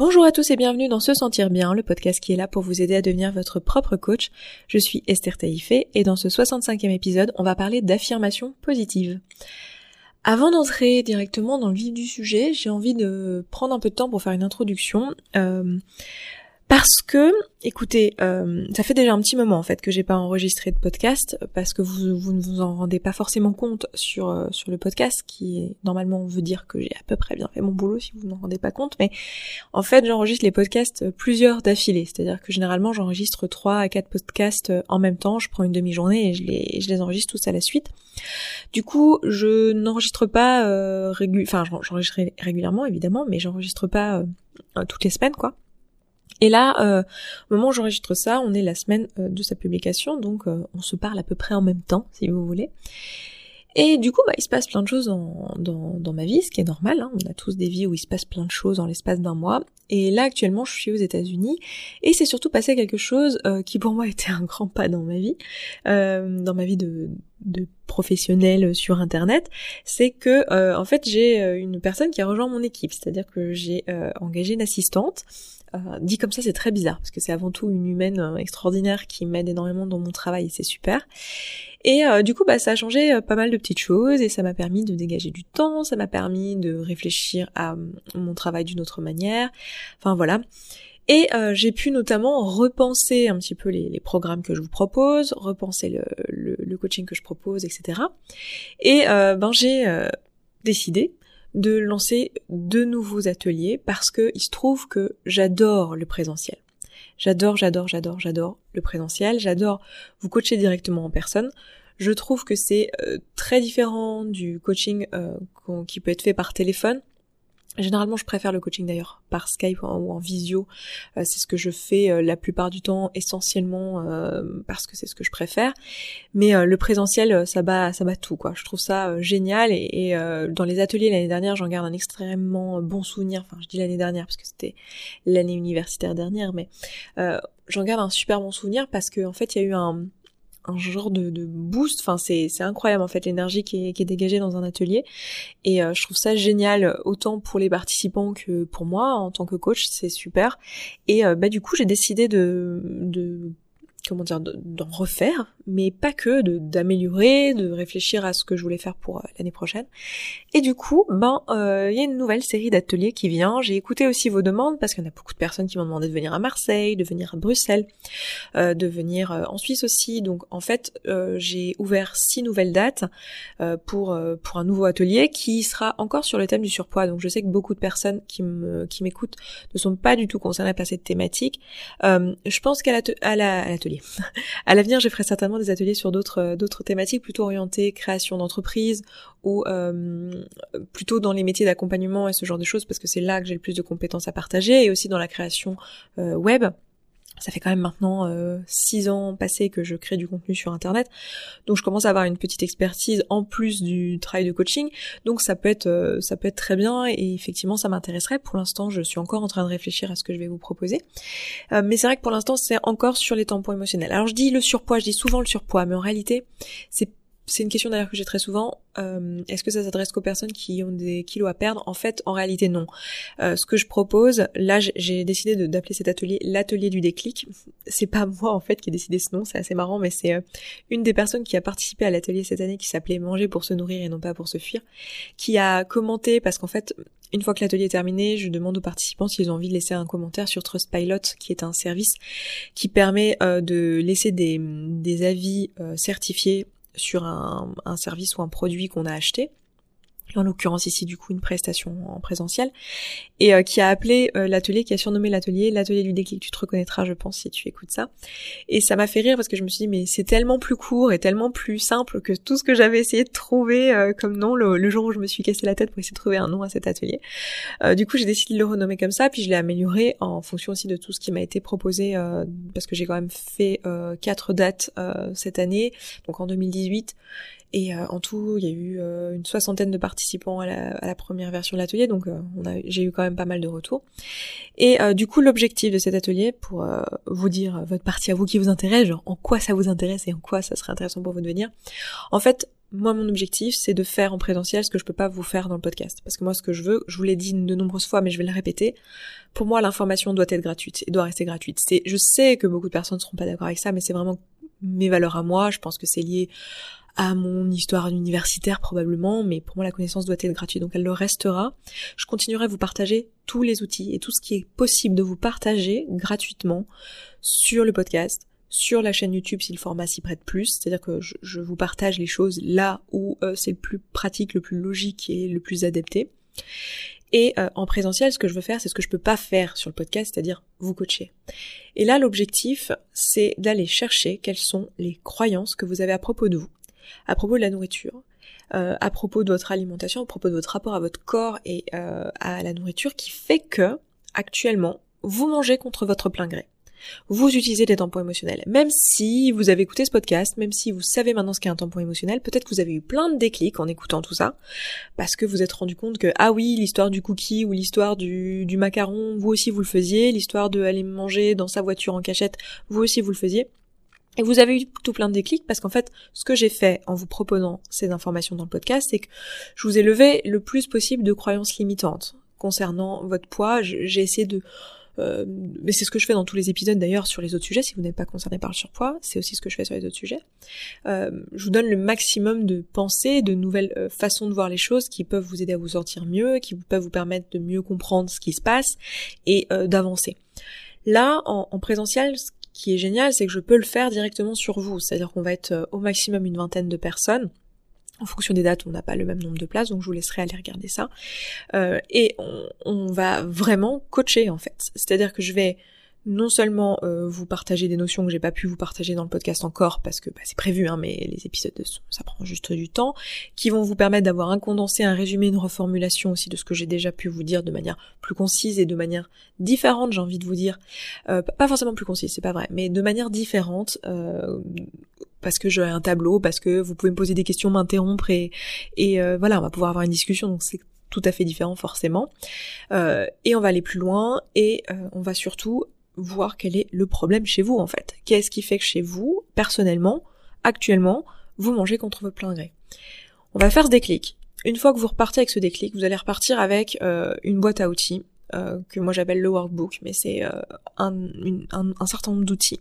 Bonjour à tous et bienvenue dans Se Sentir Bien, le podcast qui est là pour vous aider à devenir votre propre coach. Je suis Esther Taïfé et dans ce 65e épisode, on va parler d'affirmations positives. Avant d'entrer directement dans le vif du sujet, j'ai envie de prendre un peu de temps pour faire une introduction. Euh, parce que, écoutez, euh, ça fait déjà un petit moment en fait que j'ai pas enregistré de podcast parce que vous, vous ne vous en rendez pas forcément compte sur euh, sur le podcast qui normalement veut dire que j'ai à peu près bien fait mon boulot si vous n'en rendez pas compte, mais en fait j'enregistre les podcasts plusieurs d'affilée, c'est-à-dire que généralement j'enregistre trois à quatre podcasts en même temps, je prends une demi-journée et je les je les enregistre tous à la suite. Du coup, je n'enregistre pas euh, enfin j'enregistre régulièrement évidemment, mais j'enregistre pas euh, toutes les semaines quoi. Et là, euh, au moment où j'enregistre ça, on est la semaine euh, de sa publication, donc euh, on se parle à peu près en même temps, si vous voulez. Et du coup, bah, il se passe plein de choses dans, dans, ma vie, ce qui est normal. Hein. On a tous des vies où il se passe plein de choses dans l'espace d'un mois. Et là, actuellement, je suis aux États-Unis, et c'est surtout passé quelque chose qui pour moi était un grand pas dans ma vie, dans ma vie de, de professionnel sur Internet. C'est que, en fait, j'ai une personne qui a rejoint mon équipe, c'est-à-dire que j'ai engagé une assistante euh, dit comme ça, c'est très bizarre parce que c'est avant tout une humaine euh, extraordinaire qui m'aide énormément dans mon travail et c'est super. Et euh, du coup, bah, ça a changé pas mal de petites choses et ça m'a permis de dégager du temps, ça m'a permis de réfléchir à mon travail d'une autre manière. Enfin voilà. Et j'ai pu notamment repenser un petit peu les, programmes que je vous propose, repenser le, le, coaching que je propose, etc. Et ben j'ai décidé de lancer de nouveaux ateliers parce que il se trouve que j'adore le présentiel. J'adore, j'adore, j'adore, j'adore le présentiel. J'adore vous coacher directement en personne. Je trouve que c'est euh, très différent du coaching euh, qui peut être fait par téléphone. Généralement, je préfère le coaching d'ailleurs par Skype ou en visio. Euh, c'est ce que je fais euh, la plupart du temps, essentiellement euh, parce que c'est ce que je préfère. Mais le présentiel, ça bat, ça bat tout quoi. Je trouve ça génial et, dans les ateliers l'année dernière, j'en garde un extrêmement bon souvenir. Enfin, je dis l'année dernière parce que c'était l'année universitaire dernière, mais j'en garde un super bon souvenir parce que en fait, il y a eu un un genre de, boost. Enfin, c'est, c'est incroyable en fait l'énergie qui est, qui est dégagée dans un atelier. Et euh, je trouve ça génial autant pour les participants que pour moi en tant que coach. C'est super. Et euh, bah du coup, j'ai décidé de, de comment dire, d'en refaire, mais pas que, d'améliorer, de, réfléchir à ce que je voulais faire pour euh, l'année prochaine. Et du coup, ben, euh, il y a une nouvelle série d'ateliers qui vient. J'ai écouté aussi vos demandes parce qu'il y en a beaucoup de personnes qui m'ont demandé de venir à Marseille, de venir à Bruxelles, euh, de venir en Suisse aussi. Donc en fait, j'ai ouvert six nouvelles dates pour pour un nouveau atelier qui sera encore sur le thème du surpoids. Donc je sais que beaucoup de personnes qui me qui m'écoutent ne sont pas du tout concernées par cette thématique. je pense qu'à l'atelier à l'avenir, je ferai certainement des ateliers sur d'autres euh, d'autres thématiques plutôt orientées création d'entreprise ou euh, plutôt dans les métiers d'accompagnement et ce genre de choses parce que c'est là que j'ai le plus de compétences à partager et aussi dans la création euh, web ça fait quand même maintenant euh, six ans passés que je crée du contenu sur internet, donc je commence à avoir une petite expertise en plus du travail de coaching, donc ça peut être euh, ça peut être très bien et effectivement ça m'intéresserait. Pour l'instant, je suis encore en train de réfléchir à ce que je vais vous proposer, euh, mais c'est vrai que pour l'instant c'est encore sur les tampons émotionnels. Alors je dis le surpoids, je dis souvent le surpoids, mais en réalité c'est c'est une question d'ailleurs que j'ai très souvent. Euh, est-ce que ça s'adresse qu'aux personnes qui ont des kilos à perdre? En fait, en réalité, non. Euh, ce que je propose, là, j'ai décidé d'appeler cet atelier l'atelier du déclic. C'est pas moi en fait qui ai décidé ce nom, c'est assez marrant, mais c'est euh, une des personnes qui a participé à l'atelier cette année qui s'appelait Manger pour se nourrir et non pas pour se fuir, qui a commenté parce qu'en fait, une fois que l'atelier est terminé, je demande aux participants s'ils ont envie de laisser un commentaire sur Trustpilot, qui est un service qui permet de laisser des, des avis certifiés sur un, service ou un produit qu'on a acheté en l'occurrence ici du coup une prestation en présentiel, et euh, qui a appelé euh, l'atelier, qui a surnommé l'atelier l'atelier du déclic. Tu te reconnaîtras, je pense, si tu écoutes ça. Et ça m'a fait rire parce que je me suis dit mais c'est tellement plus court et tellement plus simple que tout ce que j'avais essayé de trouver euh, comme nom le, jour où je me suis cassé la tête pour essayer de trouver un nom à cet atelier. du coup, j'ai décidé de le renommer comme ça, puis je l'ai amélioré en fonction aussi de tout ce qui m'a été proposé parce que j'ai quand même fait quatre dates cette année, donc en 2018 et euh, en tout, il y a eu euh, une soixantaine de participants à la, première version de l'atelier, donc euh, j'ai eu quand même pas mal de retours. Et du coup, l'objectif de cet atelier, pour vous dire votre partie à vous qui vous intéresse, genre en quoi ça vous intéresse et en quoi ça serait intéressant pour vous de venir, en fait, moi mon objectif c'est de faire en présentiel ce que je peux pas vous faire dans le podcast parce que moi ce que je veux je vous l'ai dit de nombreuses fois mais je vais le répéter pour moi l'information doit être gratuite et doit rester gratuite c'est je sais que beaucoup de personnes ne seront pas d'accord avec ça mais c'est vraiment mes valeurs à moi je pense que c'est lié à mon histoire universitaire probablement mais pour moi la connaissance doit être gratuite donc elle le restera je continuerai à vous partager tous les outils et tout ce qui est possible de vous partager gratuitement sur le podcast sur la chaîne YouTube si le format s'y prête plus, c'est-à-dire que je, vous partage les choses là où euh, c'est le plus pratique, le plus logique et le plus adapté. Et euh, en présentiel, ce que je veux faire, c'est ce que je peux pas faire sur le podcast, c'est-à-dire vous coacher. Et là, l'objectif, c'est d'aller chercher quelles sont les croyances que vous avez à propos de vous, à propos de la nourriture, euh, à propos de votre alimentation, à propos de votre rapport à votre corps et à la nourriture, qui fait que actuellement, vous mangez contre votre plein gré vous utilisez des tampons émotionnels. Même si vous avez écouté ce podcast, même si vous savez maintenant ce qu'est un tampon émotionnel, peut-être que vous avez eu plein de déclics en écoutant tout ça, parce que vous êtes rendu compte que, ah oui, l'histoire du cookie ou l'histoire du, du macaron, vous aussi vous le faisiez, l'histoire de aller manger dans sa voiture en cachette, vous aussi vous le faisiez. Et vous avez eu tout plein de déclics parce qu'en fait, ce que j'ai fait en vous proposant ces informations dans le podcast, c'est que je vous ai levé le plus possible de croyances limitantes concernant votre poids. J'ai essayé de euh, mais c'est ce que je fais dans tous les épisodes d'ailleurs sur les autres sujets. Si vous n'êtes pas concerné par le surpoids, c'est aussi ce que je fais sur les autres sujets. Euh, je vous donne le maximum de pensées, de nouvelles euh, façons de voir les choses qui peuvent vous aider à vous sentir mieux, qui peuvent vous permettre de mieux comprendre ce qui se passe et d'avancer. Là, en, en présentiel, ce qui est génial, c'est que je peux le faire directement sur vous. C'est-à-dire qu'on va être au maximum une vingtaine de personnes en fonction des dates, on n'a pas le même nombre de places, donc je vous laisserai aller regarder ça. Euh, et on, va vraiment coacher en fait. C'est-à-dire que je vais non seulement euh, vous partager des notions que j'ai pas pu vous partager dans le podcast encore parce que bah, c'est prévu, hein, mais les épisodes ça prend juste du temps, qui vont vous permettre d'avoir un condensé, un résumé, une reformulation aussi de ce que j'ai déjà pu vous dire de manière plus concise et de manière différente, j'ai envie de vous dire, euh, pas forcément plus concise, c'est pas vrai, mais de manière différente, parce que j'ai un tableau, parce que vous pouvez me poser des questions, m'interrompre et, et euh, voilà, on va pouvoir avoir une discussion, donc c'est tout à fait différent forcément. Euh, et on va aller plus loin et euh, on va surtout voir quel est le problème chez vous en fait. Qu'est-ce qui fait que chez vous, personnellement, actuellement, vous mangez contre votre plein gré? On va faire ce déclic. Une fois que vous repartez avec ce déclic, vous allez repartir avec une boîte à outils que moi j'appelle le workbook, mais c'est un, un, certain nombre d'outils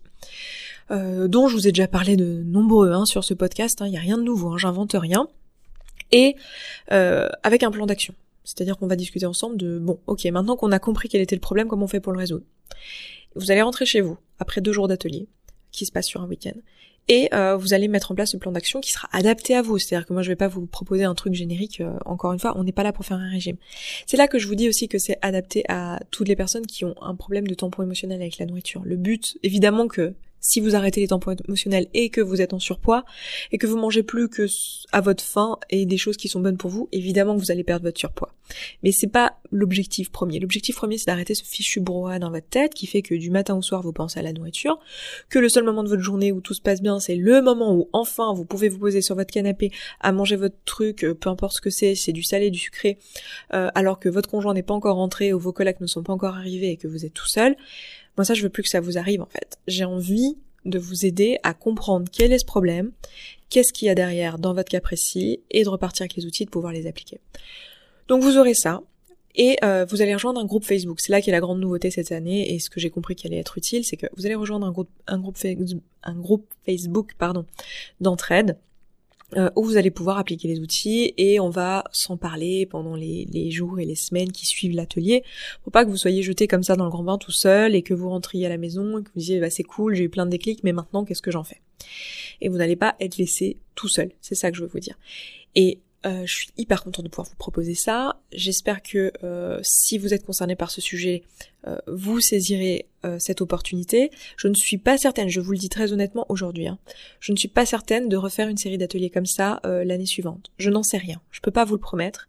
euh, dont je vous ai déjà parlé de nombreux hein, sur ce podcast, il hein, n'y a rien de nouveau, hein, j'invente rien, et euh, avec un plan d'action. C'est-à-dire qu'on va discuter ensemble de, bon, ok, maintenant qu'on a compris quel était le problème, comment on fait pour le résoudre? Vous allez rentrer chez vous, après deux jours d'atelier, qui se passe sur un week-end, et euh, vous allez mettre en place ce plan d'action qui sera adapté à vous. C'est-à-dire que moi je vais pas vous proposer un truc générique. encore une fois, on n'est pas là pour faire un régime. C'est là que je vous dis aussi que c'est adapté à toutes les personnes qui ont un problème de tampon émotionnel avec la nourriture. Le but, évidemment que si vous arrêtez les tampons émotionnels et que vous êtes en surpoids et que vous mangez plus que à votre faim et des choses qui sont bonnes pour vous, évidemment que vous allez perdre votre surpoids. Mais c'est pas l'objectif premier. L'objectif premier, c'est d'arrêter ce fichu brouhaha dans votre tête qui fait que du matin au soir vous pensez à la nourriture, que le seul moment de votre journée où tout se passe bien, c'est le moment où enfin vous pouvez vous poser sur votre canapé à manger votre truc, euh, peu importe ce que c'est, c'est du salé, du sucré, euh, alors que votre conjoint n'est pas encore rentré ou vos collègues ne sont pas encore arrivés et que vous êtes tout seul. Moi ça je veux plus que ça vous arrive en fait. J'ai envie de vous aider à comprendre quel est ce problème, qu'est-ce qu'il y a derrière dans votre cas précis et de repartir avec les outils de pouvoir les appliquer. Donc vous aurez ça et euh, vous allez rejoindre un groupe Facebook. C'est là qui est la grande nouveauté cette année et ce que j'ai compris qui allait être utile, c'est que vous allez rejoindre un groupe un groupe, un groupe Facebook pardon d'entraide euh, où vous allez pouvoir appliquer les outils et on va s'en parler pendant les, les, jours et les semaines qui suivent l'atelier pour pas que vous soyez jeté comme ça dans le grand bain tout seul et que vous rentriez à la maison et que vous disiez bah c'est cool j'ai eu plein de déclics mais maintenant qu'est-ce que j'en fais? Et vous n'allez pas être laissé tout seul c'est ça que je veux vous dire et euh, je suis hyper contente de pouvoir vous proposer ça. J'espère que euh, si vous êtes concerné par ce sujet, vous saisirez euh, cette opportunité. Je ne suis pas certaine, je vous le dis très honnêtement aujourd'hui, hein, je ne suis pas certaine de refaire une série d'ateliers comme ça euh, l'année suivante. Je n'en sais rien, je peux pas vous le promettre,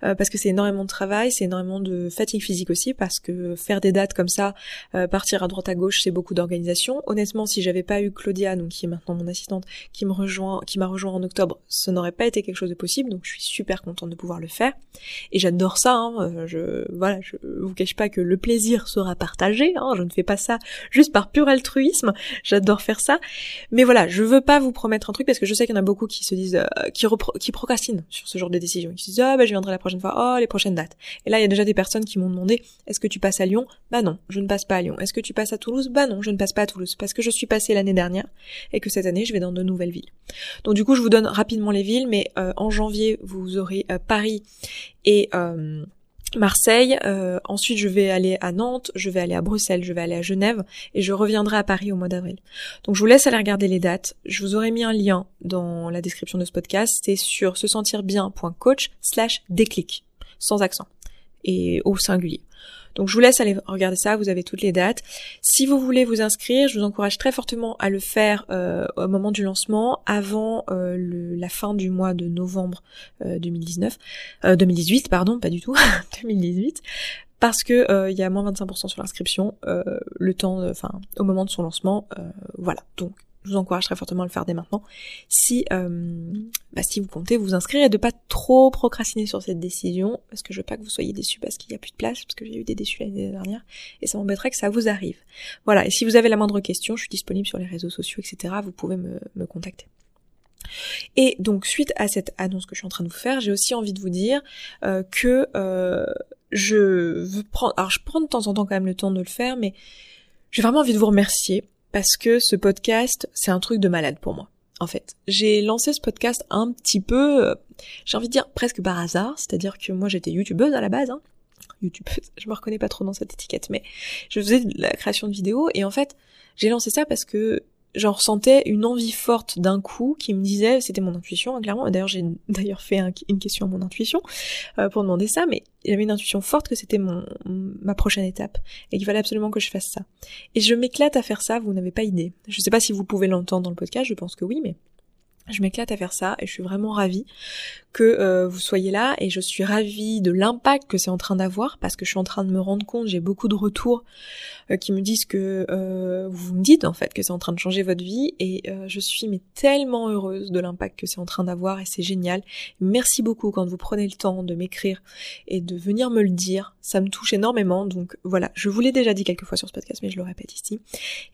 parce que c'est énormément de travail, c'est énormément de fatigue physique aussi, parce que faire des dates comme ça, partir à droite à gauche, c'est beaucoup d'organisation. Honnêtement, si j'avais pas eu Claudia, donc qui est maintenant mon assistante, qui me rejoint, qui m'a rejoint en octobre, ce n'aurait pas été quelque chose de possible, donc je suis super contente de pouvoir le faire. Et j'adore ça, hein, je voilà, je vous cache pas que le plaisir sera partagé. Hein, je ne fais pas ça juste par pur altruisme. J'adore faire ça. Mais voilà, je veux pas vous promettre un truc parce que je sais qu'il y en a beaucoup qui se disent, euh, qui, procrastinent sur ce genre de décision. Qui se disent, ah bah je viendrai la prochaine fois. Oh, les prochaines dates. Et là, il y a déjà des personnes qui m'ont demandé, est-ce que tu passes à Lyon? Bah non, je ne passe pas à Lyon. Est-ce que tu passes à Toulouse? Bah non, je ne passe pas à Toulouse parce que je suis passée l'année dernière et que cette année, je vais dans de nouvelles villes. Donc du coup, je vous donne rapidement les villes, mais euh, en janvier, vous aurez euh, Paris et Marseille, euh, ensuite je vais aller à Nantes, je vais aller à Bruxelles, je vais aller à Genève et je reviendrai à Paris au mois d'avril. Donc je vous laisse aller regarder les dates. Je vous aurais mis un lien dans la description de ce podcast. C'est sur se sentir bien.coach slash déclic, sans accent et au singulier. Donc je vous laisse aller regarder ça, vous avez toutes les dates. Si vous voulez vous inscrire, je vous encourage très fortement à le faire euh, au moment du lancement, avant euh, la fin du mois de novembre 2019, euh, 2018 pardon, pas du tout, 2018, parce que il y a moins 25% sur l'inscription, le temps, enfin au moment de son lancement, voilà. Donc je vous encourage très fortement à le faire dès maintenant. Si, euh, bah, si vous comptez vous inscrire et de pas trop procrastiner sur cette décision, parce que je veux pas que vous soyez déçus parce qu'il y a plus de place, parce que j'ai eu des déçus l'année dernière, et ça m'embêterait que ça vous arrive. Voilà, et si vous avez la moindre question, je suis disponible sur les réseaux sociaux, etc. Vous pouvez me, me contacter. Et donc suite à cette annonce que je suis en train de vous faire, j'ai aussi envie de vous dire euh, que euh, je veux prendre, alors je prends de temps en temps quand même le temps de le faire, mais j'ai vraiment envie de vous remercier parce que ce podcast, c'est un truc de malade pour moi. En fait, j'ai lancé ce podcast un petit peu, euh, j'ai envie de dire presque par hasard, c'est-à-dire que moi j'étais youtubeuse à la base, hein. youtubeuse, je me reconnais pas trop dans cette étiquette, mais je faisais de la création de vidéos et en fait j'ai lancé ça parce que j'en ressentais une envie forte d'un coup qui me disait, c'était mon intuition, hein, clairement. D'ailleurs, j'ai d'ailleurs fait une question à mon intuition euh, pour demander ça, mais j'avais une intuition forte que c'était mon ma prochaine étape et qu'il fallait absolument que je fasse ça. Et je m'éclate à faire ça. Vous n'avez pas idée. Je sais pas si vous pouvez l'entendre dans le podcast. Je pense que oui, mais je m'éclate à faire ça et je suis vraiment ravie que euh, vous soyez là et je suis ravie de l'impact que c'est en train d'avoir parce que je suis en train de me rendre compte, j'ai beaucoup de retours euh, qui me disent que euh, vous me dites en fait que c'est en train de changer votre vie et je suis mais tellement heureuse de l'impact que c'est en train d'avoir et c'est génial. Merci beaucoup quand vous prenez le temps de m'écrire et de venir me le dire, ça me touche énormément donc voilà, je vous l'ai déjà dit quelques fois sur ce podcast mais je le répète ici.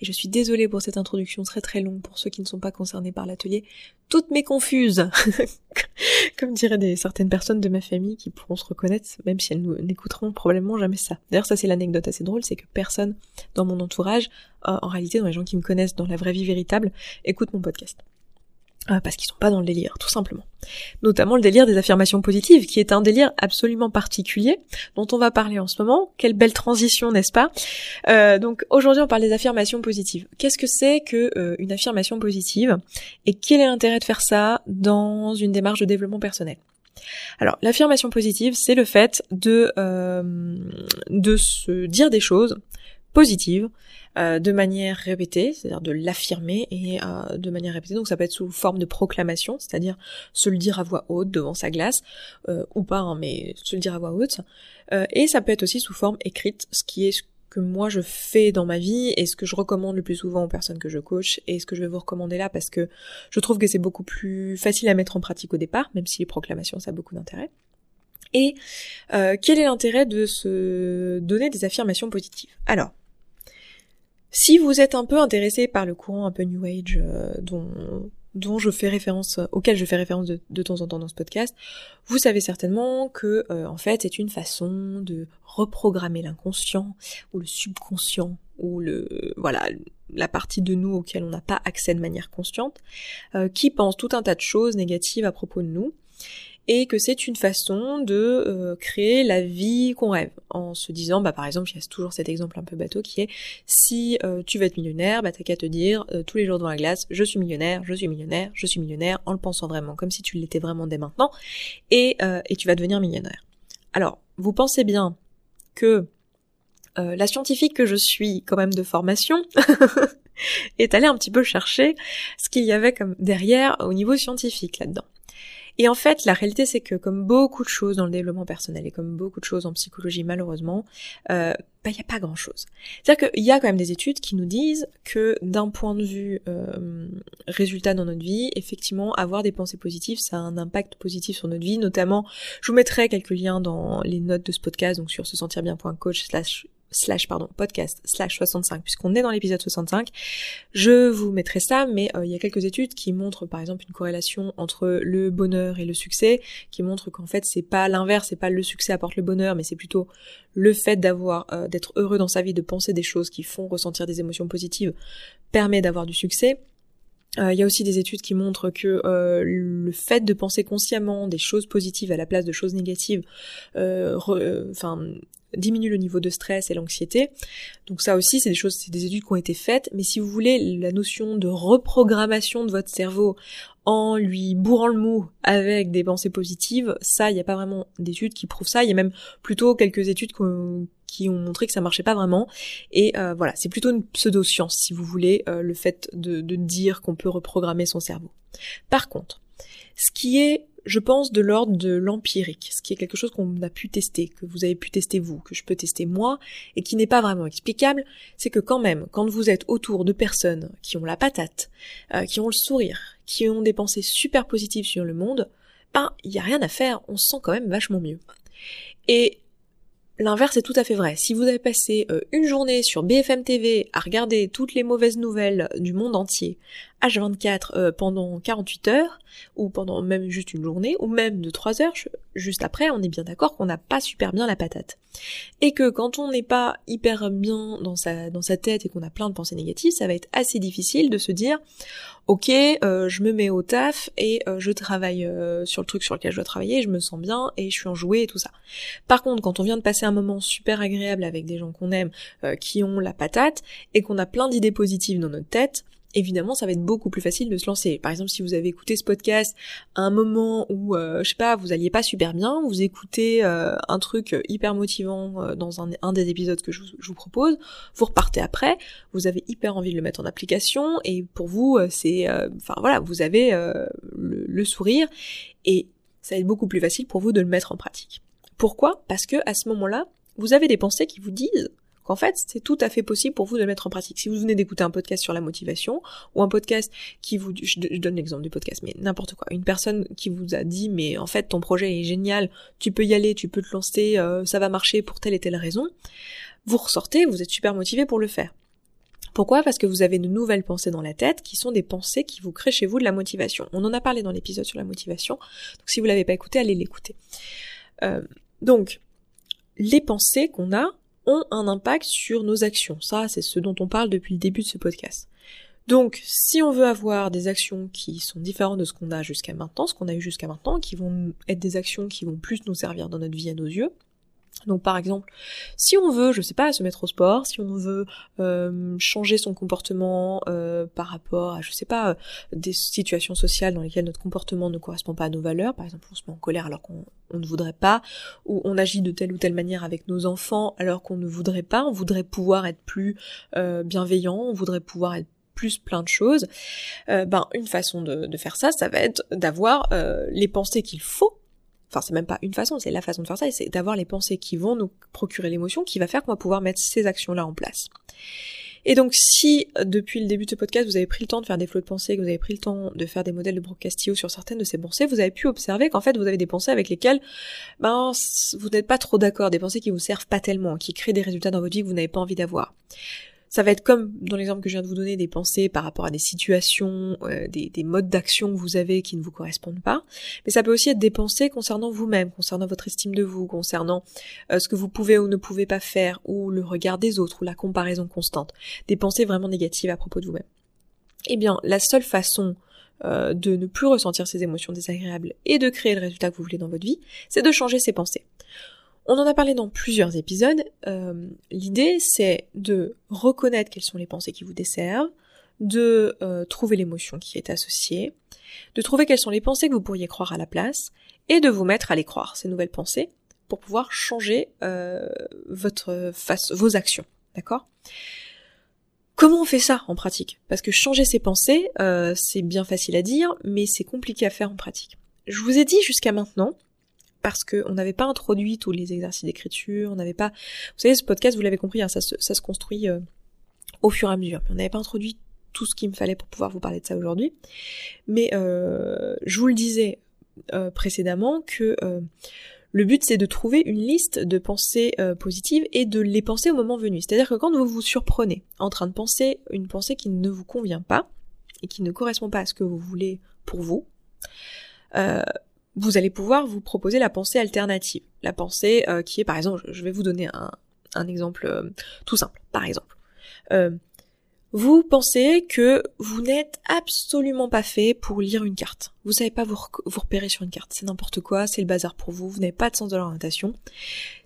Et je suis désolée pour cette introduction très très longue pour ceux qui ne sont pas concernés par l'atelier toutes mes confuses, comme diraient certaines personnes de ma famille qui pourront se reconnaître, même si elles n'écouteront probablement jamais ça. D'ailleurs, ça c'est l'anecdote assez drôle, c'est que personne dans mon entourage, euh, en réalité dans les gens qui me connaissent dans la vraie vie véritable, écoute mon podcast. Ah, parce qu'ils sont pas dans le délire, tout simplement. Notamment le délire des affirmations positives, qui est un délire absolument particulier, dont on va parler en ce moment. Quelle belle transition, n'est-ce pas? Euh, Donc aujourd'hui, on parle des affirmations positives. Qu'est-ce que c'est que euh, une affirmation positive? Et quel est l'intérêt de faire ça dans une démarche de développement personnel? Alors, l'affirmation positive, c'est le fait de euh, de se dire des choses positives euh, de manière répétée, c'est-à-dire de l'affirmer et euh, de manière répétée. Donc ça peut être sous forme de proclamation, c'est-à-dire se le dire à voix haute devant sa glace, euh, ou pas, hein, mais se le dire à voix haute. et ça peut être aussi sous forme écrite, ce qui est ce que moi je fais dans ma vie et ce que je recommande le plus souvent aux personnes que je coach et ce que je vais vous recommander là parce que je trouve que c'est beaucoup plus facile à mettre en pratique au départ, même si les proclamations ça a beaucoup d'intérêt. Et quel est l'intérêt de se donner des affirmations positives? Alors, si vous êtes un peu intéressé par le courant un peu New Age euh, dont, dont je fais référence, auquel je fais référence de, temps en temps dans ce podcast, vous savez certainement que euh, en fait c'est une façon de reprogrammer l'inconscient ou le subconscient ou le voilà la partie de nous auquel on n'a pas accès de manière consciente, euh, qui pense tout un tas de choses négatives à propos de nous et que c'est une façon de euh, créer la vie qu'on rêve en se disant bah par exemple il y a toujours cet exemple un peu bateau qui est si euh, tu veux être millionnaire bah t'as qu'à te dire euh, tous les jours dans la glace je suis millionnaire je suis millionnaire je suis millionnaire en le pensant vraiment comme si tu l'étais vraiment dès maintenant et, et tu vas devenir millionnaire alors vous pensez bien que la scientifique que je suis quand même de formation est allée un petit peu chercher ce qu'il y avait comme derrière au niveau scientifique là-dedans. Et en fait, la réalité, c'est que comme beaucoup de choses dans le développement personnel et comme beaucoup de choses en psychologie, malheureusement, euh, bah, il n'y a pas grand-chose. C'est-à-dire qu'il y a quand même des études qui nous disent que d'un point de vue euh, résultat dans notre vie, effectivement, avoir des pensées positives, ça a un impact positif sur notre vie. Notamment, je vous mettrai quelques liens dans les notes de ce podcast, donc sur se sentir bien.coach slash slash pardon podcast slash 65 puisqu'on est dans l'épisode 65 je vous mettrai ça mais euh, il y a quelques études qui montrent par exemple une corrélation entre le bonheur et le succès qui montrent qu'en fait c'est pas l'inverse c'est pas le succès apporte le bonheur mais c'est plutôt le fait d'avoir euh, d'être heureux dans sa vie de penser des choses qui font ressentir des émotions positives permet d'avoir du succès. Euh, il y a aussi des études qui montrent que le fait de penser consciemment des choses positives à la place de choses négatives, enfin diminue le niveau de stress et l'anxiété. Donc ça aussi, c'est des choses, c'est des études qui ont été faites. Mais si vous voulez la notion de reprogrammation de votre cerveau en lui bourrant le mou avec des pensées positives, ça, il n'y a pas vraiment d'études qui prouvent ça. Il y a même plutôt quelques études qui ont montré que ça marchait pas vraiment. Et euh, voilà, c'est plutôt une pseudo-science, si vous voulez, euh, le fait de dire qu'on peut reprogrammer son cerveau. Par contre, ce qui est je pense, de l'ordre de l'empirique, ce qui est quelque chose qu'on a pu tester, que vous avez pu tester vous, que je peux tester moi, et qui n'est pas vraiment explicable, c'est que quand même, quand vous êtes autour de personnes qui ont la patate, euh, qui ont le sourire, qui ont des pensées super positives sur le monde, ben, il n'y a rien à faire, on se sent quand même vachement mieux. Et L'inverse est tout à fait vrai. Si vous avez passé euh, une journée sur BFM TV à regarder toutes les mauvaises nouvelles du monde entier, H24 euh, pendant 48 heures, ou pendant même juste une journée, ou même de 3 heures, juste après, on est bien d'accord qu'on n'a pas super bien la patate. Et que quand on n'est pas hyper bien dans sa, tête et qu'on a plein de pensées négatives, ça va être assez difficile de se dire, ok, euh, je me mets au taf et euh, je travaille euh, sur le truc sur lequel je dois travailler, je me sens bien et je suis enjouée et tout ça. Par contre, quand on vient de passer un moment super agréable avec des gens qu'on aime, qui ont la patate, et qu'on a plein d'idées positives dans notre tête, évidemment ça va être beaucoup plus facile de se lancer. Par exemple, si vous avez écouté ce podcast à un moment où, euh, je sais pas, vous alliez pas super bien, vous écoutez euh, un truc hyper motivant euh, dans un, des épisodes que je vous, propose, vous repartez après, vous avez hyper envie de le mettre en application et pour vous c'est, enfin voilà, vous avez le, le sourire et ça va être beaucoup plus facile pour vous de le mettre en pratique. Pourquoi? Parce que à ce moment-là, vous avez des pensées qui vous disent en fait, c'est tout à fait possible pour vous de le mettre en pratique. Si vous venez d'écouter un podcast sur la motivation, ou un podcast qui vous, je, donne l'exemple du podcast, mais n'importe quoi, une personne qui vous a dit, mais en fait, ton projet est génial, tu peux y aller, tu peux te lancer, euh, ça va marcher pour telle et telle raison, vous ressortez, vous êtes super motivé pour le faire. Pourquoi? Parce que vous avez de nouvelles pensées dans la tête qui sont des pensées qui vous créent chez vous de la motivation. On en a parlé dans l'épisode sur la motivation, donc si vous l'avez pas écouté, allez l'écouter. Euh, donc, les pensées qu'on a, un impact sur nos actions. Ça, c'est ce dont on parle depuis le début de ce podcast. Donc, si on veut avoir des actions qui sont différentes de ce qu'on a jusqu'à maintenant, ce qu'on a eu jusqu'à maintenant, qui vont être des actions qui vont plus nous servir dans notre vie à nos yeux, donc par exemple, si on veut, je sais pas, se mettre au sport, si on veut euh, changer son comportement euh, par rapport à, je sais pas, euh, des situations sociales dans lesquelles notre comportement ne correspond pas à nos valeurs, par exemple on se met en colère alors qu'on ne voudrait pas, ou on agit de telle ou telle manière avec nos enfants alors qu'on ne voudrait pas, on voudrait pouvoir être plus bienveillant, on voudrait pouvoir être plus plein de choses, ben une façon de, de, faire ça, ça va être d'avoir les pensées qu'il faut enfin c'est même pas une façon, c'est la façon de faire ça, c'est d'avoir les pensées qui vont nous procurer l'émotion qui va faire qu'on va pouvoir mettre ces actions-là en place. Et donc si depuis le début de ce podcast vous avez pris le temps de faire des flots de pensées, que vous avez pris le temps de faire des modèles de Brocastio sur certaines de ces pensées, vous avez pu observer qu'en fait vous avez des pensées avec lesquelles ben, vous n'êtes pas trop d'accord, des pensées qui vous servent pas tellement, qui créent des résultats dans votre vie que vous n'avez pas envie d'avoir. Ça va être comme dans l'exemple que je viens de vous donner, des pensées par rapport à des situations, euh, des, des, modes d'action que vous avez qui ne vous correspondent pas. Mais ça peut aussi être des pensées concernant vous-même, concernant votre estime de vous, concernant euh, ce que vous pouvez ou ne pouvez pas faire, ou le regard des autres, ou la comparaison constante. Des pensées vraiment négatives à propos de vous-même. Eh bien, la seule façon euh, de ne plus ressentir ces émotions désagréables et de créer le résultat que vous voulez dans votre vie, c'est de changer ces pensées. On en a parlé dans plusieurs épisodes. Euh, l'idée, c'est de reconnaître quelles sont les pensées qui vous desservent, de euh, trouver l'émotion qui est associée, de trouver quelles sont les pensées que vous pourriez croire à la place, et de vous mettre à les croire, ces nouvelles pensées, pour pouvoir changer euh, votre face, vos actions. D'accord? Comment on fait ça en pratique? Parce que changer ses pensées, c'est bien facile à dire, mais c'est compliqué à faire en pratique. Je vous ai dit jusqu'à maintenant parce qu'on n'avait pas introduit tous les exercices d'écriture, on n'avait pas... Vous savez, ce podcast, vous l'avez compris, hein, ça, se, construit euh, au fur et à mesure. On n'avait pas introduit tout ce qu'il me fallait pour pouvoir vous parler de ça aujourd'hui. Mais euh, je vous le disais euh, précédemment que Le but c'est de trouver une liste de pensées euh, positives et de les penser au moment venu. C'est-à-dire que quand vous vous surprenez en train de penser une pensée qui ne vous convient pas et qui ne correspond pas à ce que vous voulez pour vous, euh, vous allez pouvoir vous proposer la pensée alternative. La pensée euh, qui est par exemple, je vais vous donner un, un exemple tout simple. Par exemple, vous pensez que vous n'êtes absolument pas fait pour lire une carte. Vous savez pas vous, repérer sur une carte. C'est n'importe quoi, c'est le bazar pour vous, vous n'avez pas de sens de l'orientation.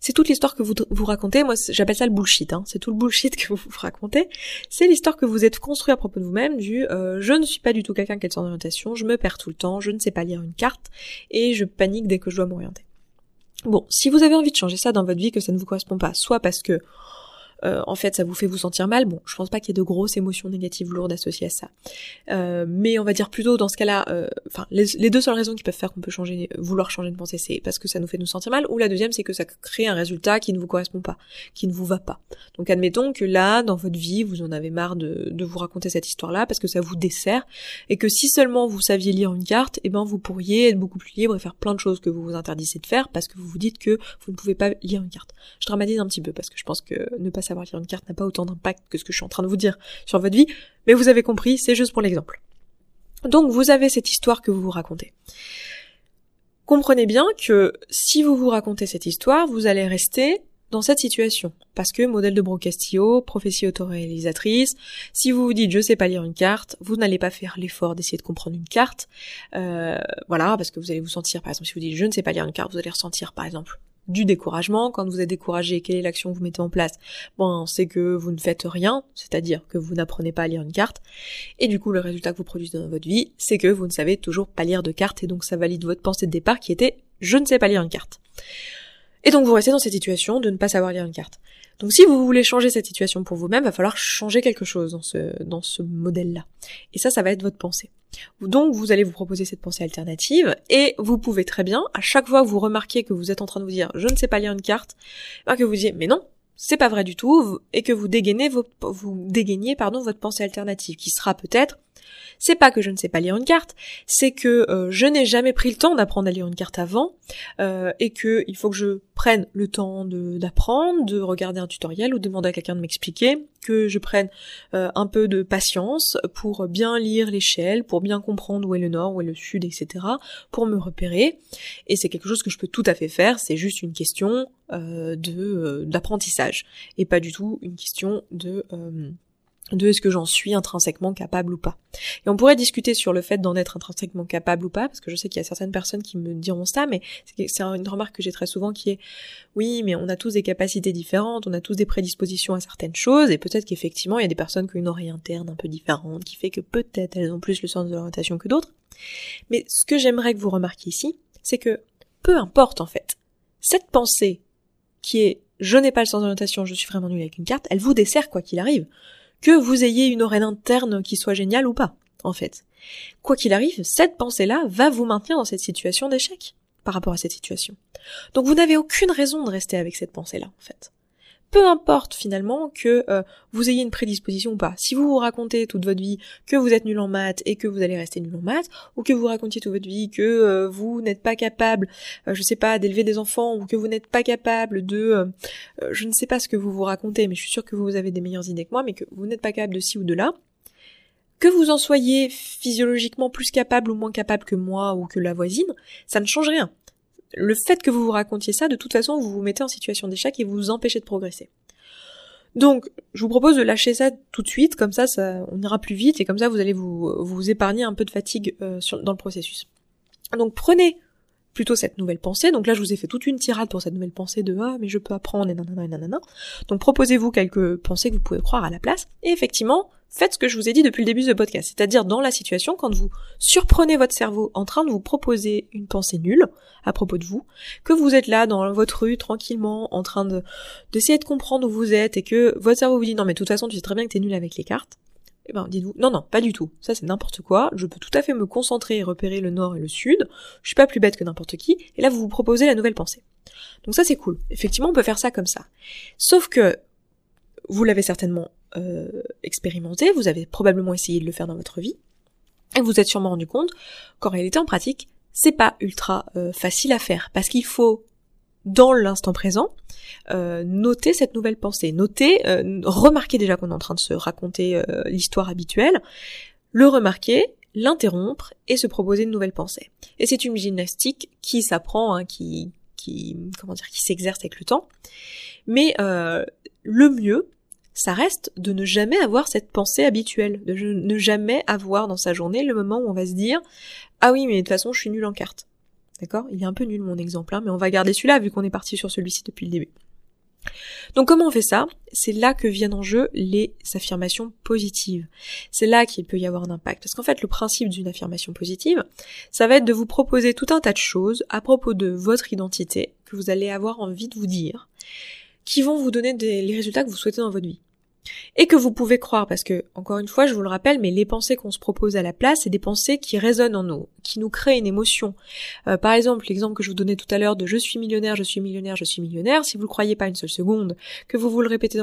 C'est toute l'histoire que vous vous racontez. Moi, j'appelle ça le bullshit. Hein. C'est tout le bullshit que vous vous racontez. C'est l'histoire que vous êtes construit à propos de vous-même du euh, je ne suis pas du tout quelqu'un qui a de sens d'orientation, je me perds tout le temps, je ne sais pas lire une carte et je panique dès que je dois m'orienter. Bon, si vous avez envie de changer ça dans votre vie, que ça ne vous correspond pas, soit parce que euh, en fait ça vous fait vous sentir mal, bon, je pense pas qu'il y ait de grosses émotions négatives lourdes associées à ça. Euh, mais on va dire plutôt dans ce cas-là, euh, enfin les, deux seules raisons qui peuvent faire qu'on peut changer, vouloir changer de pensée, c'est parce que ça nous fait nous sentir mal, ou la deuxième c'est que ça crée un résultat qui ne vous correspond pas, qui ne vous va pas. Donc admettons que là, dans votre vie, vous en avez marre de, vous raconter cette histoire-là parce que ça vous dessert, et que si seulement vous saviez lire une carte, eh ben vous pourriez être beaucoup plus libre et faire plein de choses que vous vous interdisez de faire parce que vous vous dites que vous ne pouvez pas lire une carte. Je dramatise un petit peu parce que je pense que ne pas savoir lire une carte n'a pas autant d'impact que ce que je suis en train de vous dire sur votre vie, mais vous avez compris, c'est juste pour l'exemple. Donc vous avez cette histoire que vous vous racontez. Comprenez bien que si vous vous racontez cette histoire, vous allez rester dans cette situation. Parce que modèle de Brocastillo, prophétie autoréalisatrice, si vous vous dites je sais pas lire une carte, vous n'allez pas faire l'effort d'essayer de comprendre une carte. Euh, voilà, parce que vous allez vous sentir, par exemple, si vous dites je ne sais pas lire une carte, vous allez ressentir, par exemple, du découragement. Quand vous êtes découragé, quelle est l'action que vous mettez en place? Bon, c'est que vous ne faites rien, c'est-à-dire que vous n'apprenez pas à lire une carte. Et du coup, le résultat que vous produisez dans votre vie, c'est que vous ne savez toujours pas lire de carte, et donc ça valide votre pensée de départ qui était je ne sais pas lire une carte. Et donc vous restez dans cette situation de ne pas savoir lire une carte. Donc si vous voulez changer cette situation pour vous-même, va falloir changer quelque chose dans ce, dans ce modèle-là. Et ça, ça va être votre pensée. Donc vous allez vous proposer cette pensée alternative et vous pouvez très bien, à chaque fois que vous remarquez que vous êtes en train de vous dire je ne sais pas lire une carte, ben que vous disiez mais non, c'est pas vrai du tout, et que vous dégainez, vous dégainiez pardon, votre pensée alternative, qui sera peut-être c'est pas que je ne sais pas lire une carte, c'est que euh, je n'ai jamais pris le temps d'apprendre à lire une carte avant, euh, et que il faut que je prenne le temps d'apprendre, de, regarder un tutoriel ou demander à quelqu'un de m'expliquer, que je prenne euh, un peu de patience pour bien lire l'échelle, pour bien comprendre où est le nord, où est le sud, etc., pour me repérer. Et c'est quelque chose que je peux tout à fait faire, c'est juste une question de d'apprentissage, et pas du tout une question de de est-ce que j'en suis intrinsèquement capable ou pas. Et on pourrait discuter sur le fait d'en être intrinsèquement capable ou pas, parce que je sais qu'il y a certaines personnes qui me diront ça, mais c'est une remarque que j'ai très souvent qui est oui, mais on a tous des capacités différentes, on a tous des prédispositions à certaines choses, et peut-être qu'effectivement il y a des personnes qui ont une oreille interne un peu différente, qui fait que peut-être elles ont plus le sens de l'orientation que d'autres. Mais ce que j'aimerais que vous remarquiez ici, c'est que peu importe en fait, cette pensée qui est je n'ai pas le sens d'orientation, je suis vraiment nul avec une carte, elle vous dessert quoi qu'il arrive que vous ayez une oreille interne qui soit géniale ou pas, en fait. Quoi qu'il arrive, cette pensée-là va vous maintenir dans cette situation d'échec par rapport à cette situation. Donc vous n'avez aucune raison de rester avec cette pensée-là, en fait peu importe finalement que euh, vous ayez une prédisposition ou pas. Si vous vous racontez toute votre vie que vous êtes nul en maths et que vous allez rester nul en maths, ou que vous racontiez toute votre vie que euh, vous n'êtes pas capable, euh, je sais pas, d'élever des enfants, ou que vous n'êtes pas capable de, je ne sais pas ce que vous vous racontez, mais je suis sûre que vous avez des meilleures idées que moi, mais que vous n'êtes pas capable de ci ou de là, que vous en soyez physiologiquement plus capable ou moins capable que moi ou que la voisine, ça ne change rien le fait que vous vous racontiez ça, de toute façon, vous vous mettez en situation d'échec et vous vous empêchez de progresser. Donc, je vous propose de lâcher ça tout de suite, comme ça, ça on ira plus vite et comme ça, vous allez vous, épargner un peu de fatigue euh, dans le processus. Donc, prenez plutôt cette nouvelle pensée. Donc là, je vous ai fait toute une tirade pour cette nouvelle pensée de ah mais je peux apprendre et nanana et nanana. Donc proposez-vous quelques pensées que vous pouvez croire à la place. Et effectivement, faites ce que je vous ai dit depuis le début de ce podcast, c'est-à-dire dans la situation quand vous surprenez votre cerveau en train de vous proposer une pensée nulle à propos de vous, que vous êtes là dans votre rue tranquillement en train de d'essayer de comprendre où vous êtes et que votre cerveau vous dit non mais de toute façon tu sais très bien que t'es nul avec les cartes. Eh ben, dites-vous, non, non, pas du tout. Ça, c'est n'importe quoi. Je peux tout à fait me concentrer et repérer le nord et le sud. Je suis pas plus bête que n'importe qui. Et là, vous vous proposez la nouvelle pensée. Donc ça, c'est cool. Effectivement, on peut faire ça comme ça. Sauf que, vous l'avez certainement euh, expérimenté, vous avez probablement essayé de le faire dans votre vie, et vous êtes sûrement rendu compte qu'en réalité, en pratique, c'est pas ultra euh, facile à faire, parce qu'il faut dans l'instant présent, euh, notez cette nouvelle pensée, notez, euh, remarquez déjà qu'on est en train de se raconter euh, l'histoire habituelle, le remarquer, l'interrompre et se proposer une nouvelle pensée. Et c'est une gymnastique qui s'apprend, hein, qui, qui, comment dire, qui s'exerce avec le temps. Mais euh, le mieux, ça reste de ne jamais avoir cette pensée habituelle, de ne jamais avoir dans sa journée le moment où on va se dire ah oui mais de toute façon je suis nul en carte. D'accord? Il est un peu nul mon exemple, hein, mais on va garder celui-là vu qu'on est parti sur celui-ci depuis le début. Donc comment on fait ça? C'est là que viennent en jeu les affirmations positives. C'est là qu'il peut y avoir un impact. Parce qu'en fait, le principe d'une affirmation positive, ça va être de vous proposer tout un tas de choses à propos de votre identité que vous allez avoir envie de vous dire, qui vont vous donner les résultats que vous souhaitez dans votre vie et que vous pouvez croire parce que encore une fois je vous le rappelle mais les pensées qu'on se propose à la place c'est des pensées qui résonnent en nous qui nous créent une émotion. Euh, par exemple l'exemple que je vous donnais tout à l'heure de je suis millionnaire je suis millionnaire je suis millionnaire si vous le croyez pas une seule seconde que vous vous le répétez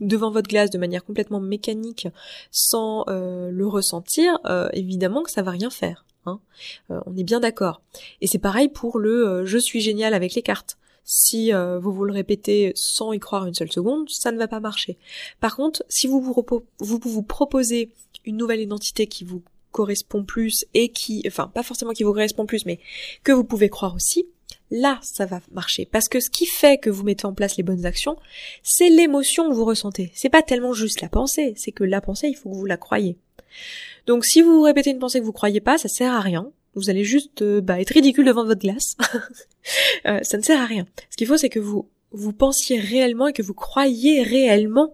devant votre glace de manière complètement mécanique sans euh, le ressentir euh, évidemment que ça va rien faire Hein. On est bien d'accord. Et c'est pareil pour le je suis génial avec les cartes si euh, vous vous le répétez sans y croire une seule seconde, ça ne va pas marcher. Par contre, si vous vous, proposez une nouvelle identité qui vous correspond plus et qui, enfin pas forcément qui vous correspond plus, mais que vous pouvez croire aussi, là ça va marcher. Parce que ce qui fait que vous mettez en place les bonnes actions, c'est l'émotion que vous ressentez. C'est pas tellement juste la pensée, c'est que la pensée, il faut que vous la croyez. Donc si vous vous répétez une pensée que vous croyez pas, ça sert à rien. Vous allez juste euh, bah, être ridicule devant votre glace. Euh, ça ne sert à rien. Ce qu'il faut, c'est que vous pensiez réellement et que vous croyiez réellement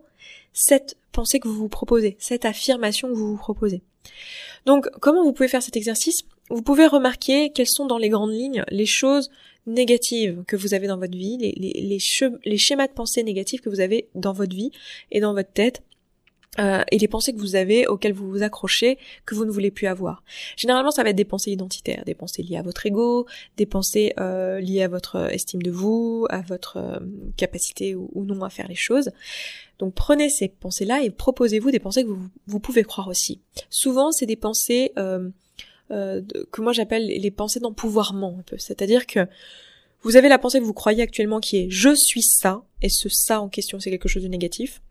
cette pensée que vous vous proposez, cette affirmation que vous vous proposez. Donc, comment vous pouvez faire cet exercice? Vous pouvez remarquer quelles sont dans les grandes lignes les choses négatives que vous avez dans votre vie, les, les, les schémas de pensée négatifs que vous avez dans votre vie et dans votre tête euh, et les pensées que vous avez, auxquelles vous vous accrochez, que vous ne voulez plus avoir. Généralement, ça va être des pensées identitaires, des pensées liées à votre ego, des pensées euh, liées à votre estime de vous, à votre euh, capacité ou, non à faire les choses. Donc prenez ces pensées-là et proposez-vous des pensées que vous, vous pouvez croire aussi. Souvent, c'est des pensées que moi j'appelle les pensées d'empouvoirment. C'est-à-dire que vous avez la pensée que vous croyez actuellement qui est je suis ça, et ce ça en question c'est quelque chose de négatif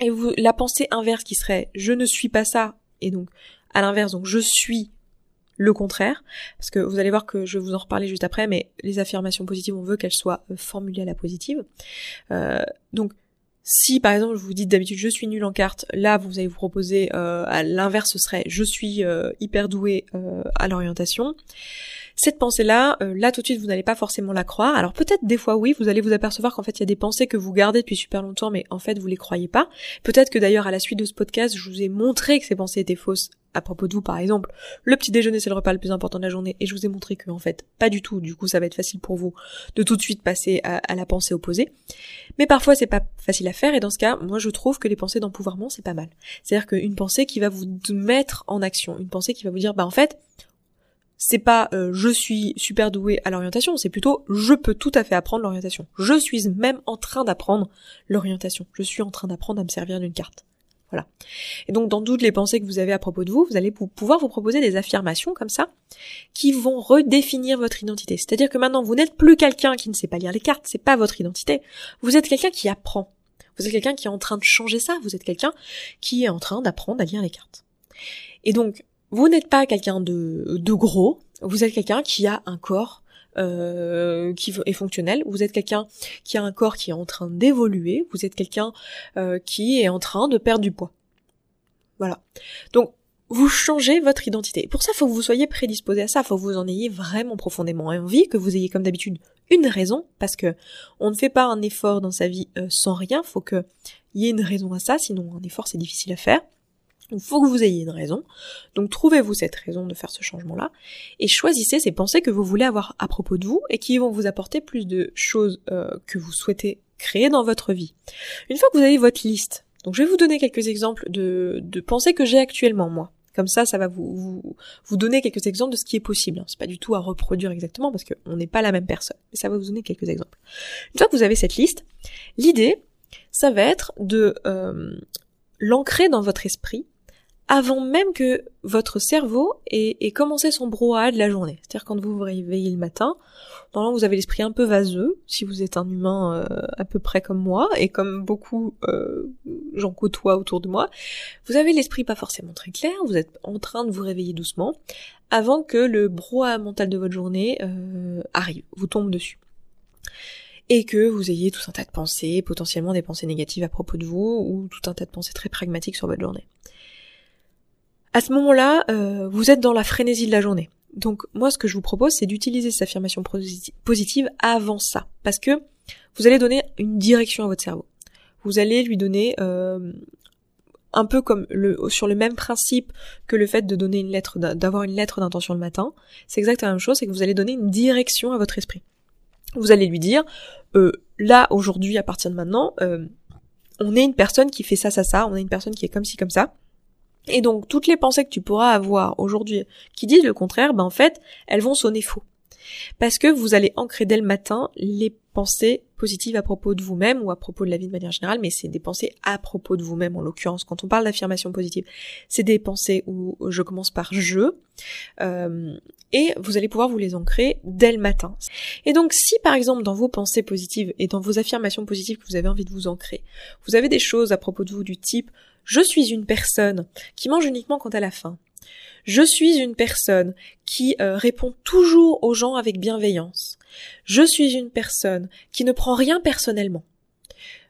et vous, la pensée inverse qui serait je ne suis pas ça, et donc à l'inverse, donc je suis le contraire, parce que vous allez voir que je vais vous en reparler juste après, mais les affirmations positives, on veut qu'elles soient euh, formulées à la positive. Euh, donc si par exemple vous dis d'habitude je suis nul en carte, là vous allez vous proposer euh, à l'inverse ce serait je suis hyper doué à l'orientation. Cette pensée-là, euh, là tout de suite, vous n'allez pas forcément la croire. Alors peut-être des fois oui, vous allez vous apercevoir qu'en fait il y a des pensées que vous gardez depuis super longtemps, mais en fait vous les croyez pas. Peut-être que d'ailleurs à la suite de ce podcast, je vous ai montré que ces pensées étaient fausses à propos de vous par exemple, le petit déjeuner c'est le repas le plus important de la journée et je vous ai montré que en fait pas du tout, du coup ça va être facile pour vous de tout de suite passer à, à la pensée opposée. Mais parfois c'est pas facile à faire et dans ce cas, moi je trouve que les pensées d'empouvoirment c'est pas mal. C'est-à-dire qu'une pensée qui va vous mettre en action, une pensée qui va vous dire bah en fait c'est pas euh, je suis super doué à l'orientation, c'est plutôt je peux tout à fait apprendre l'orientation. Je suis même en train d'apprendre l'orientation. Je suis en train d'apprendre à me servir d'une carte. Voilà. Et donc dans toutes les pensées que vous avez à propos de vous, vous allez pouvoir vous proposer des affirmations comme ça qui vont redéfinir votre identité. C'est-à-dire que maintenant vous n'êtes plus quelqu'un qui ne sait pas lire les cartes, c'est pas votre identité. Vous êtes quelqu'un qui apprend. Vous êtes quelqu'un qui est en train de changer ça, vous êtes quelqu'un qui est en train d'apprendre à lire les cartes. Et donc vous n'êtes pas quelqu'un de, gros, vous êtes quelqu'un qui a un corps euh, qui est fonctionnel, vous êtes quelqu'un qui a un corps qui est en train d'évoluer, vous êtes quelqu'un euh, qui est en train de perdre du poids. Voilà. Donc vous changez votre identité. Pour ça, il faut que vous soyez prédisposé à ça, il faut que vous en ayez vraiment profondément envie, que vous ayez comme d'habitude une raison, parce que on ne fait pas un effort dans sa vie euh, sans rien, faut que y ait une raison à ça, sinon un effort c'est difficile à faire. Il faut que vous ayez une raison. Donc trouvez-vous cette raison de faire ce changement-là et choisissez ces pensées que vous voulez avoir à propos de vous et qui vont vous apporter plus de choses euh, que vous souhaitez créer dans votre vie. Une fois que vous avez votre liste, donc je vais vous donner quelques exemples de, de pensées que j'ai actuellement moi. Comme ça, ça va vous, vous, vous, donner quelques exemples de ce qui est possible. C'est pas du tout à reproduire exactement parce qu'on n'est pas la même personne. Mais ça va vous donner quelques exemples. Une fois que vous avez cette liste, l'idée, ça va être de euh, l'ancrer dans votre esprit avant même que votre cerveau ait, commencé son brouhaha de la journée. C'est-à-dire quand vous vous réveillez le matin, normalement vous avez l'esprit un peu vaseux, si vous êtes un humain euh, à peu près comme moi, et comme beaucoup euh, j'en côtoie autour de moi, vous avez l'esprit pas forcément très clair, vous êtes en train de vous réveiller doucement, avant que le brouhaha mental de votre journée euh, arrive, vous tombe dessus et que vous ayez tout un tas de pensées, potentiellement des pensées négatives à propos de vous, ou tout un tas de pensées très pragmatiques sur votre journée. À ce moment-là, euh, vous êtes dans la frénésie de la journée. Donc moi, ce que je vous propose, c'est d'utiliser cette affirmation positive avant ça, parce que vous allez donner une direction à votre cerveau. Vous allez lui donner euh, un peu comme sur le même principe que le fait de donner une lettre d'avoir une lettre d'intention le matin, c'est exactement la même chose, c'est que vous allez donner une direction à votre esprit. Vous allez lui dire euh, là aujourd'hui à partir de maintenant, on est une personne qui fait ça ça ça, on est une personne qui est comme ci comme ça. Et donc toutes les pensées que tu pourras avoir aujourd'hui qui disent le contraire, ben en fait, elles vont sonner faux. Parce que vous allez ancrer dès le matin les pensées positives à propos de vous-même ou à propos de la vie de manière générale, mais c'est des pensées à propos de vous-même en l'occurrence. Quand on parle d'affirmation positive, c'est des pensées où je commence par je, euh, et vous allez pouvoir vous les ancrer dès le matin. Et donc si par exemple dans vos pensées positives et dans vos affirmations positives que vous avez envie de vous ancrer, vous avez des choses à propos de vous du type je suis une personne qui mange uniquement quand elle a faim. Je suis une personne qui euh, répond toujours aux gens avec bienveillance. Je suis une personne qui ne prend rien personnellement.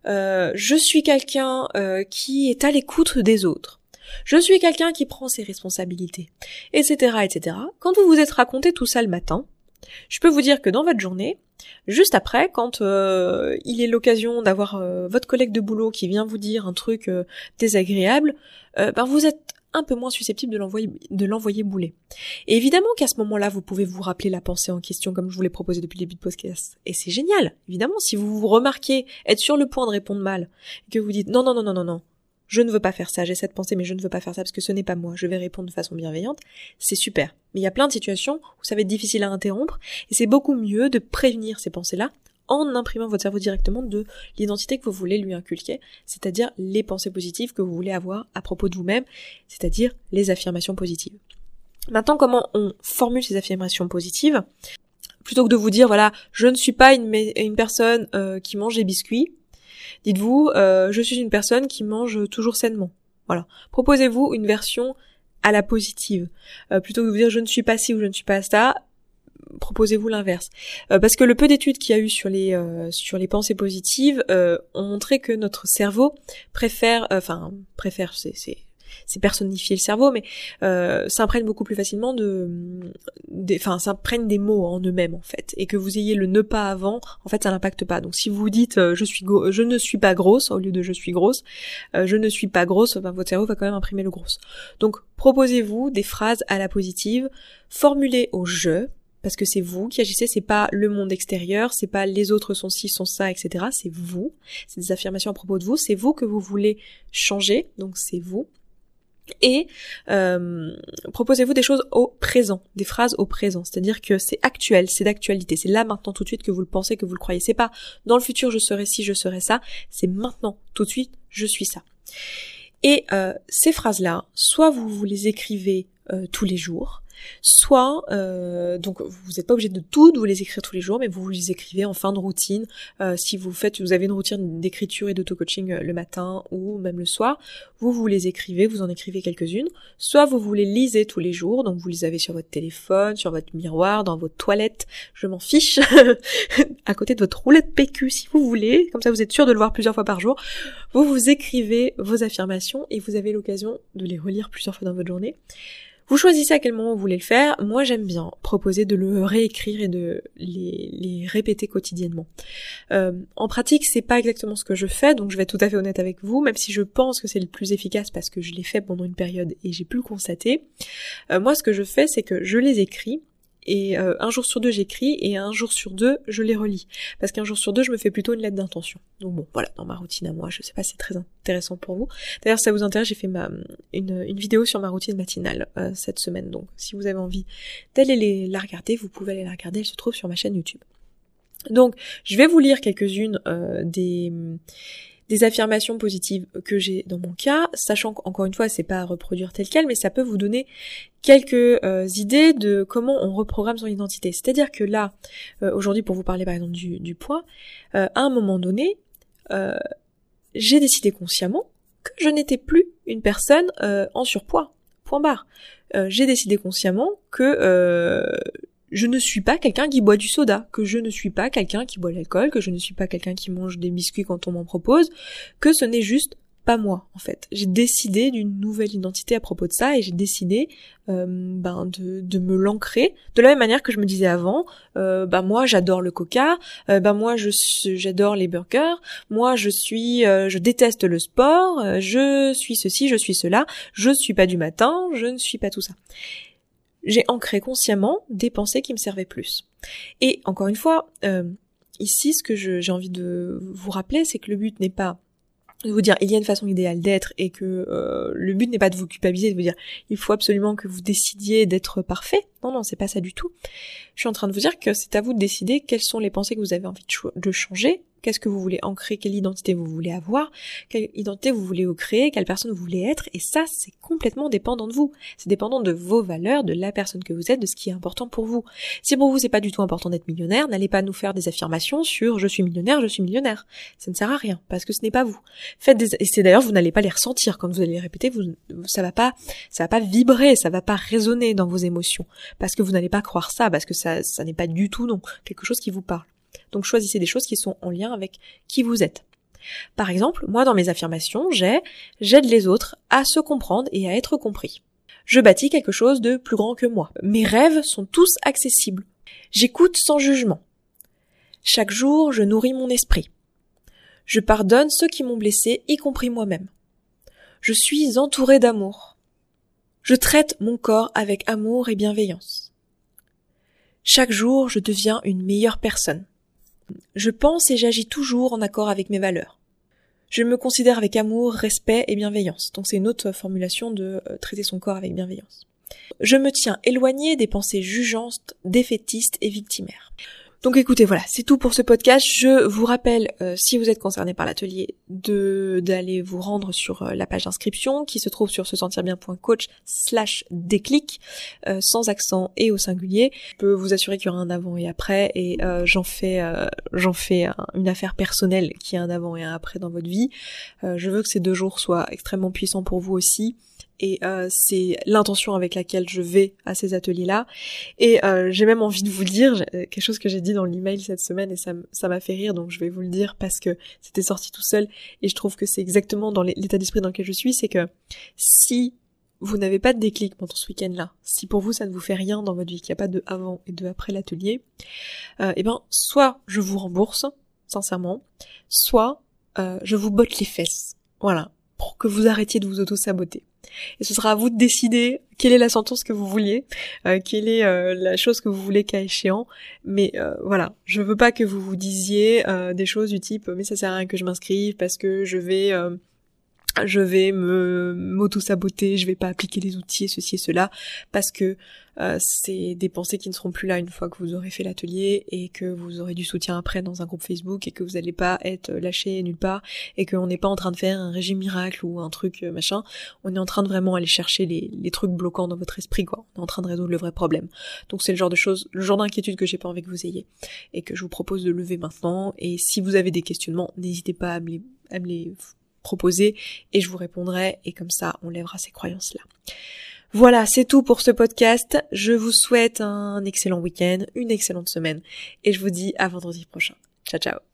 Euh, je suis quelqu'un euh, qui est à l'écoute des autres. Je suis quelqu'un qui prend ses responsabilités, etc., etc. Quand vous vous êtes raconté tout ça le matin, je peux vous dire que dans votre journée, juste après, quand il est l'occasion d'avoir votre collègue de boulot qui vient vous dire un truc désagréable, ben vous êtes un peu moins susceptible de l'envoyer bouler. Et évidemment qu'à ce moment-là, vous pouvez vous rappeler la pensée en question comme je vous l'ai proposé depuis le début de podcast. Et c'est génial. Évidemment, si vous vous remarquez être sur le point de répondre mal, que vous dites non non non non non non, je ne veux pas faire ça, j'ai cette pensée mais je ne veux pas faire ça parce que ce n'est pas moi, je vais répondre de façon bienveillante, c'est super. Mais il y a plein de situations où ça va être difficile à interrompre et c'est beaucoup mieux de prévenir ces pensées-là en imprimant votre cerveau directement de l'identité que vous voulez lui inculquer, c'est-à-dire les pensées positives que vous voulez avoir à propos de vous-même, c'est-à-dire les affirmations positives. Maintenant, comment on formule ces affirmations positives? Plutôt que de vous dire, voilà, je ne suis pas une, personne euh, qui mange des biscuits, dites-vous, euh, je suis une personne qui mange toujours sainement. Voilà. Proposez-vous une version à la positive. Euh, plutôt que de vous dire je ne suis pas ci ou je ne suis pas ça, proposez-vous l'inverse. Euh, parce que le peu d'études qu'il y a eu sur les euh, sur les pensées positives euh, ont montré que notre cerveau préfère, enfin préfère, c'est c'est personnifier le cerveau, mais euh, s'imprègne beaucoup plus facilement de, enfin, s'imprègne des mots en eux-mêmes en fait, et que vous ayez le ne pas avant, en fait, ça n'impacte pas. Donc, si vous dites je suis, je ne suis pas grosse au lieu de je suis grosse, je ne suis pas grosse, ben, votre cerveau va quand même imprimer le grosse. Donc, proposez-vous des phrases à la positive, formulées au je, parce que c'est vous qui agissez, c'est pas le monde extérieur, c'est pas les autres sont ci, sont ça, etc. C'est vous. C'est des affirmations à propos de vous. C'est vous que vous voulez changer, donc c'est vous. Et euh, proposez-vous des choses au présent, des phrases au présent, c'est-à-dire que c'est actuel, c'est d'actualité, c'est là maintenant tout de suite que vous le pensez, que vous le croyez. C'est pas dans le futur je serai ci, je serai ça, c'est maintenant tout de suite je suis ça. Et euh, ces phrases-là, soit vous vous les écrivez euh, tous les jours, soit euh, donc vous n'êtes pas obligé de tout vous les écrire tous les jours, mais vous vous les écrivez en fin de routine. Euh, si vous faites, vous avez une routine d'écriture et d'auto-coaching euh, le matin ou même le soir, vous vous les écrivez, vous en écrivez quelques-unes. Soit vous vous les lisez tous les jours, donc vous les avez sur votre téléphone, sur votre miroir, dans votre toilette, je m'en fiche, à côté de votre roulette PQ si vous voulez, comme ça vous êtes sûr de le voir plusieurs fois par jour. Vous vous écrivez vos affirmations et vous avez l'occasion de les relire plusieurs fois dans votre journée. Vous choisissez à quel moment vous voulez le faire. Moi, j'aime bien proposer de le réécrire et de les, répéter quotidiennement. Euh, en pratique, c'est pas exactement ce que je fais, donc je vais être tout à fait honnête avec vous, même si je pense que c'est le plus efficace parce que je l'ai fait pendant une période et j'ai pu le constater. Euh, moi, ce que je fais, c'est que je les écris et euh, un jour sur deux j'écris et un jour sur deux je les relis. Parce qu'un jour sur deux je me fais plutôt une lettre d'intention. Donc bon voilà dans ma routine à moi je sais pas si c'est très intéressant pour vous. D'ailleurs si ça vous intéresse j'ai fait ma une, une, vidéo sur ma routine matinale euh, cette semaine. Donc si vous avez envie d'aller la regarder vous pouvez aller la regarder. Elle se trouve sur ma chaîne YouTube. Donc je vais vous lire quelques-unes euh, des des affirmations positives que j'ai dans mon cas, sachant qu'encore une fois, c'est pas à reproduire tel quel, mais ça peut vous donner quelques euh, idées de comment on reprogramme son identité. C'est-à-dire que là, euh, aujourd'hui, pour vous parler par exemple du, poids, euh, à un moment donné, j'ai décidé consciemment que je n'étais plus une personne en surpoids. Point barre. j'ai décidé consciemment que je ne suis pas quelqu'un qui boit du soda, que je ne suis pas quelqu'un qui boit l'alcool, que je ne suis pas quelqu'un qui mange des biscuits quand on m'en propose, que ce n'est juste pas moi en fait. J'ai décidé d'une nouvelle identité à propos de ça et j'ai décidé euh, ben de, me l'ancrer de la même manière que je me disais avant. Euh, ben moi j'adore le coca, euh, ben moi je j'adore les burgers, moi je suis je déteste le sport, je suis ceci, je suis cela, je suis pas du matin, je ne suis pas tout ça j'ai ancré consciemment des pensées qui me servaient plus. Et encore une fois, euh, ici, ce que j'ai envie de vous rappeler, c'est que le but n'est pas de vous dire il y a une façon idéale d'être et que euh, le but n'est pas de vous culpabiliser, de vous dire il faut absolument que vous décidiez d'être parfait. Non, non, c'est pas ça du tout. Je suis en train de vous dire que c'est à vous de décider quelles sont les pensées que vous avez envie de changer Qu'est-ce que vous voulez ancrer? Quelle identité vous voulez avoir? Quelle identité vous voulez créer? Quelle personne vous voulez être? Et ça, c'est complètement dépendant de vous. C'est dépendant de vos valeurs, de la personne que vous êtes, de ce qui est important pour vous. Si pour vous c'est pas du tout important d'être millionnaire, n'allez pas nous faire des affirmations sur je suis millionnaire, je suis millionnaire. Ça ne sert à rien parce que ce n'est pas vous. Faites des et c'est d'ailleurs vous n'allez pas les ressentir quand vous allez les répéter. Vous ça va pas ça va pas vibrer, ça va pas résonner dans vos émotions parce que vous n'allez pas croire ça parce que ça ça n'est pas du tout non quelque chose qui vous parle. Donc choisissez des choses qui sont en lien avec qui vous êtes. Par exemple, moi dans mes affirmations, j'ai j'aide les autres à se comprendre et à être compris. Je bâtis quelque chose de plus grand que moi. Mes rêves sont tous accessibles. J'écoute sans jugement. Chaque jour, je nourris mon esprit. Je pardonne ceux qui m'ont blessé, y compris moi-même. Je suis entouré d'amour. Je traite mon corps avec amour et bienveillance. Chaque jour, je deviens une meilleure personne. Je pense et j'agis toujours en accord avec mes valeurs. Je me considère avec amour, respect et bienveillance. Donc c'est une autre formulation de euh, traiter son corps avec bienveillance. Je me tiens éloigné des pensées jugeantes, défaitistes et victimaires. Donc écoutez, voilà, c'est tout pour ce podcast. Je vous rappelle, euh, si vous êtes concerné par l'atelier, d'aller vous rendre sur euh, la page d'inscription qui se trouve sur se sentir bien.coach slash déclic, euh, sans accent et au singulier. Je peux vous assurer qu'il y aura un avant et après, et j'en fais j'en fais une affaire personnelle qui est un avant et un après dans votre vie. je veux que ces deux jours soient extrêmement puissants pour vous aussi et euh, c'est l'intention avec laquelle je vais à ces ateliers-là. Et euh, j'ai même envie de vous dire euh, quelque chose que j'ai dit dans l'email cette semaine et ça m'a fait rire, donc je vais vous le dire parce que c'était sorti tout seul et je trouve que c'est exactement dans l'état d'esprit dans lequel je suis, c'est que si vous n'avez pas de déclic pendant ce week-end-là, si pour vous ça ne vous fait rien dans votre vie, qu'il n'y a pas de avant et de après l'atelier, eh ben soit je vous rembourse, sincèrement, soit je vous botte les fesses. Voilà, pour que vous arrêtiez de vous auto-saboter. Et ce sera à vous de décider quelle est la sentence que vous vouliez, euh, quelle est euh, la chose que vous voulez qu'à échéant. Mais euh, voilà, je veux pas que vous vous disiez des choses du type mais ça sert à rien que je m'inscrive parce que je vais je vais me m'auto-saboter, je vais pas appliquer les outils ceci et cela, parce que euh, c'est des pensées qui ne seront plus là une fois que vous aurez fait l'atelier et que vous aurez du soutien après dans un groupe Facebook et que vous n'allez pas être lâché nulle part et qu'on n'est pas en train de faire un régime miracle ou un truc euh, machin. On est en train de vraiment aller chercher les, trucs bloquants dans votre esprit, quoi. On est en train de résoudre le vrai problème. Donc c'est le genre de choses, le genre d'inquiétude que j'ai pas envie que vous ayez et que je vous propose de lever maintenant. Et si vous avez des questionnements, n'hésitez pas à me à me les proposer et je vous répondrai et comme ça on lèvera ces croyances-là. Voilà, c'est tout pour ce podcast. Je vous souhaite un excellent week-end, une excellente semaine et je vous dis à vendredi prochain. Ciao ciao